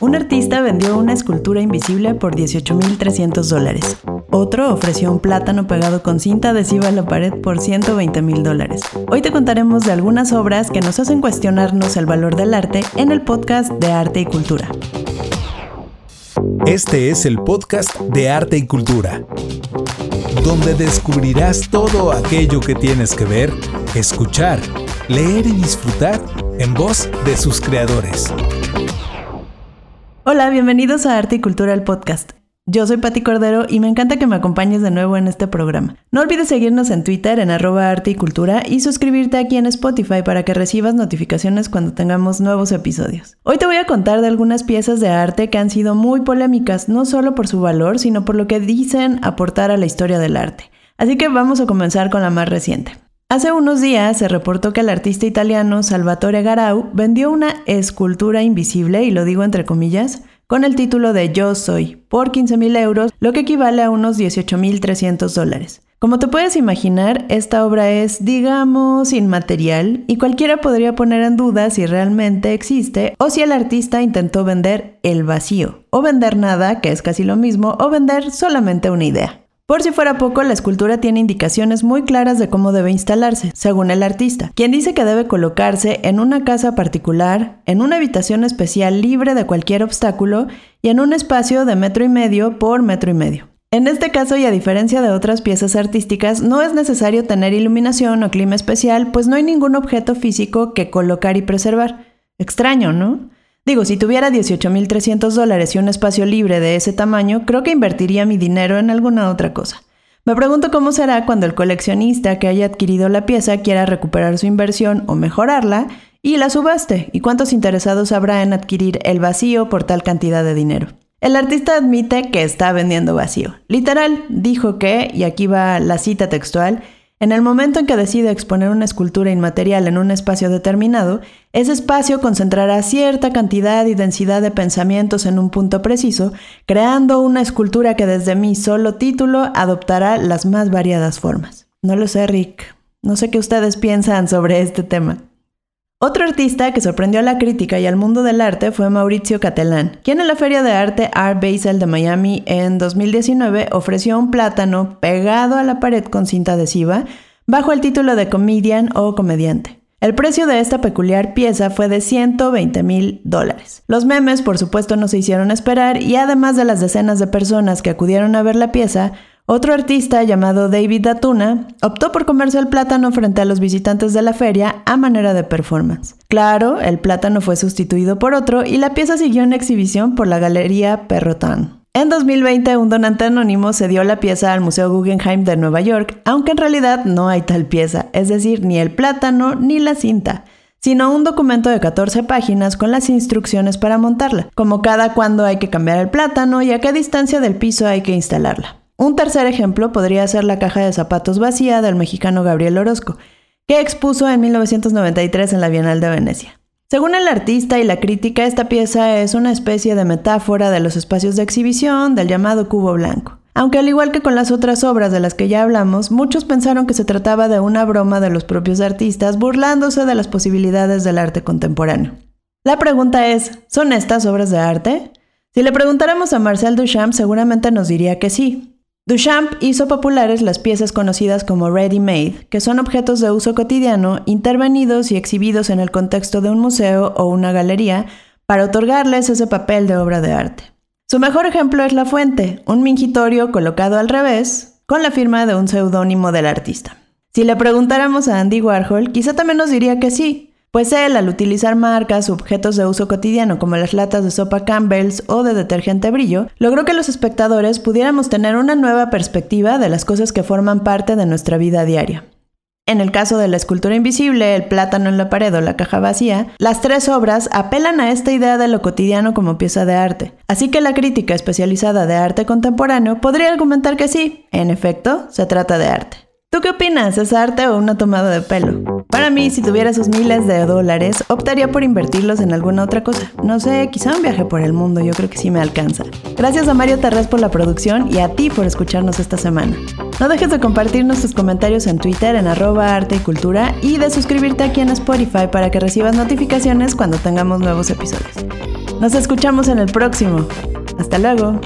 Un artista vendió una escultura invisible por 18.300 dólares. Otro ofreció un plátano pegado con cinta adhesiva en la pared por 120 mil dólares. Hoy te contaremos de algunas obras que nos hacen cuestionarnos el valor del arte en el podcast de Arte y Cultura. Este es el podcast de Arte y Cultura, donde descubrirás todo aquello que tienes que ver, escuchar, leer y disfrutar en voz de sus creadores. Hola, bienvenidos a Arte y Cultura, el podcast. Yo soy Patti Cordero y me encanta que me acompañes de nuevo en este programa. No olvides seguirnos en Twitter en arroba arte y cultura y suscribirte aquí en Spotify para que recibas notificaciones cuando tengamos nuevos episodios. Hoy te voy a contar de algunas piezas de arte que han sido muy polémicas, no solo por su valor, sino por lo que dicen aportar a la historia del arte. Así que vamos a comenzar con la más reciente. Hace unos días se reportó que el artista italiano Salvatore Garau vendió una escultura invisible, y lo digo entre comillas, con el título de Yo Soy, por 15 mil euros, lo que equivale a unos 18.300 dólares. Como te puedes imaginar, esta obra es, digamos, inmaterial y cualquiera podría poner en duda si realmente existe o si el artista intentó vender el vacío, o vender nada, que es casi lo mismo, o vender solamente una idea. Por si fuera poco, la escultura tiene indicaciones muy claras de cómo debe instalarse, según el artista, quien dice que debe colocarse en una casa particular, en una habitación especial libre de cualquier obstáculo y en un espacio de metro y medio por metro y medio. En este caso, y a diferencia de otras piezas artísticas, no es necesario tener iluminación o clima especial, pues no hay ningún objeto físico que colocar y preservar. Extraño, ¿no? Digo, si tuviera 18.300 dólares y un espacio libre de ese tamaño, creo que invertiría mi dinero en alguna otra cosa. Me pregunto cómo será cuando el coleccionista que haya adquirido la pieza quiera recuperar su inversión o mejorarla y la subaste, y cuántos interesados habrá en adquirir el vacío por tal cantidad de dinero. El artista admite que está vendiendo vacío. Literal, dijo que, y aquí va la cita textual, en el momento en que decide exponer una escultura inmaterial en un espacio determinado, ese espacio concentrará cierta cantidad y densidad de pensamientos en un punto preciso, creando una escultura que desde mi solo título adoptará las más variadas formas. No lo sé, Rick. No sé qué ustedes piensan sobre este tema. Otro artista que sorprendió a la crítica y al mundo del arte fue Mauricio Catalán, quien en la Feria de Arte Art Basel de Miami en 2019 ofreció un plátano pegado a la pared con cinta adhesiva bajo el título de comedian o comediante. El precio de esta peculiar pieza fue de 120 mil dólares. Los memes, por supuesto, no se hicieron esperar y además de las decenas de personas que acudieron a ver la pieza, otro artista llamado David Datuna optó por comerse el plátano frente a los visitantes de la feria a manera de performance. Claro, el plátano fue sustituido por otro y la pieza siguió en exhibición por la Galería Perrotin. En 2020, un donante anónimo cedió la pieza al Museo Guggenheim de Nueva York, aunque en realidad no hay tal pieza, es decir, ni el plátano ni la cinta sino un documento de 14 páginas con las instrucciones para montarla, como cada cuándo hay que cambiar el plátano y a qué distancia del piso hay que instalarla. Un tercer ejemplo podría ser la caja de zapatos vacía del mexicano Gabriel Orozco, que expuso en 1993 en la Bienal de Venecia. Según el artista y la crítica, esta pieza es una especie de metáfora de los espacios de exhibición del llamado cubo blanco. Aunque al igual que con las otras obras de las que ya hablamos, muchos pensaron que se trataba de una broma de los propios artistas burlándose de las posibilidades del arte contemporáneo. La pregunta es, ¿son estas obras de arte? Si le preguntáramos a Marcel Duchamp seguramente nos diría que sí, Duchamp hizo populares las piezas conocidas como ready-made, que son objetos de uso cotidiano intervenidos y exhibidos en el contexto de un museo o una galería para otorgarles ese papel de obra de arte. Su mejor ejemplo es La Fuente, un mingitorio colocado al revés, con la firma de un seudónimo del artista. Si le preguntáramos a Andy Warhol, quizá también nos diría que sí, pues él, al utilizar marcas objetos de uso cotidiano como las latas de sopa Campbell's o de detergente brillo, logró que los espectadores pudiéramos tener una nueva perspectiva de las cosas que forman parte de nuestra vida diaria. En el caso de la escultura invisible, el plátano en la pared o la caja vacía, las tres obras apelan a esta idea de lo cotidiano como pieza de arte. Así que la crítica especializada de arte contemporáneo podría argumentar que sí, en efecto, se trata de arte. ¿Tú qué opinas? ¿Es arte o una tomada de pelo? Para mí, si tuviera esos miles de dólares, optaría por invertirlos en alguna otra cosa. No sé, quizá un viaje por el mundo, yo creo que sí me alcanza. Gracias a Mario Terrés por la producción y a ti por escucharnos esta semana. No dejes de compartirnos tus comentarios en Twitter en arroba arte y cultura y de suscribirte aquí en Spotify para que recibas notificaciones cuando tengamos nuevos episodios. Nos escuchamos en el próximo. Hasta luego.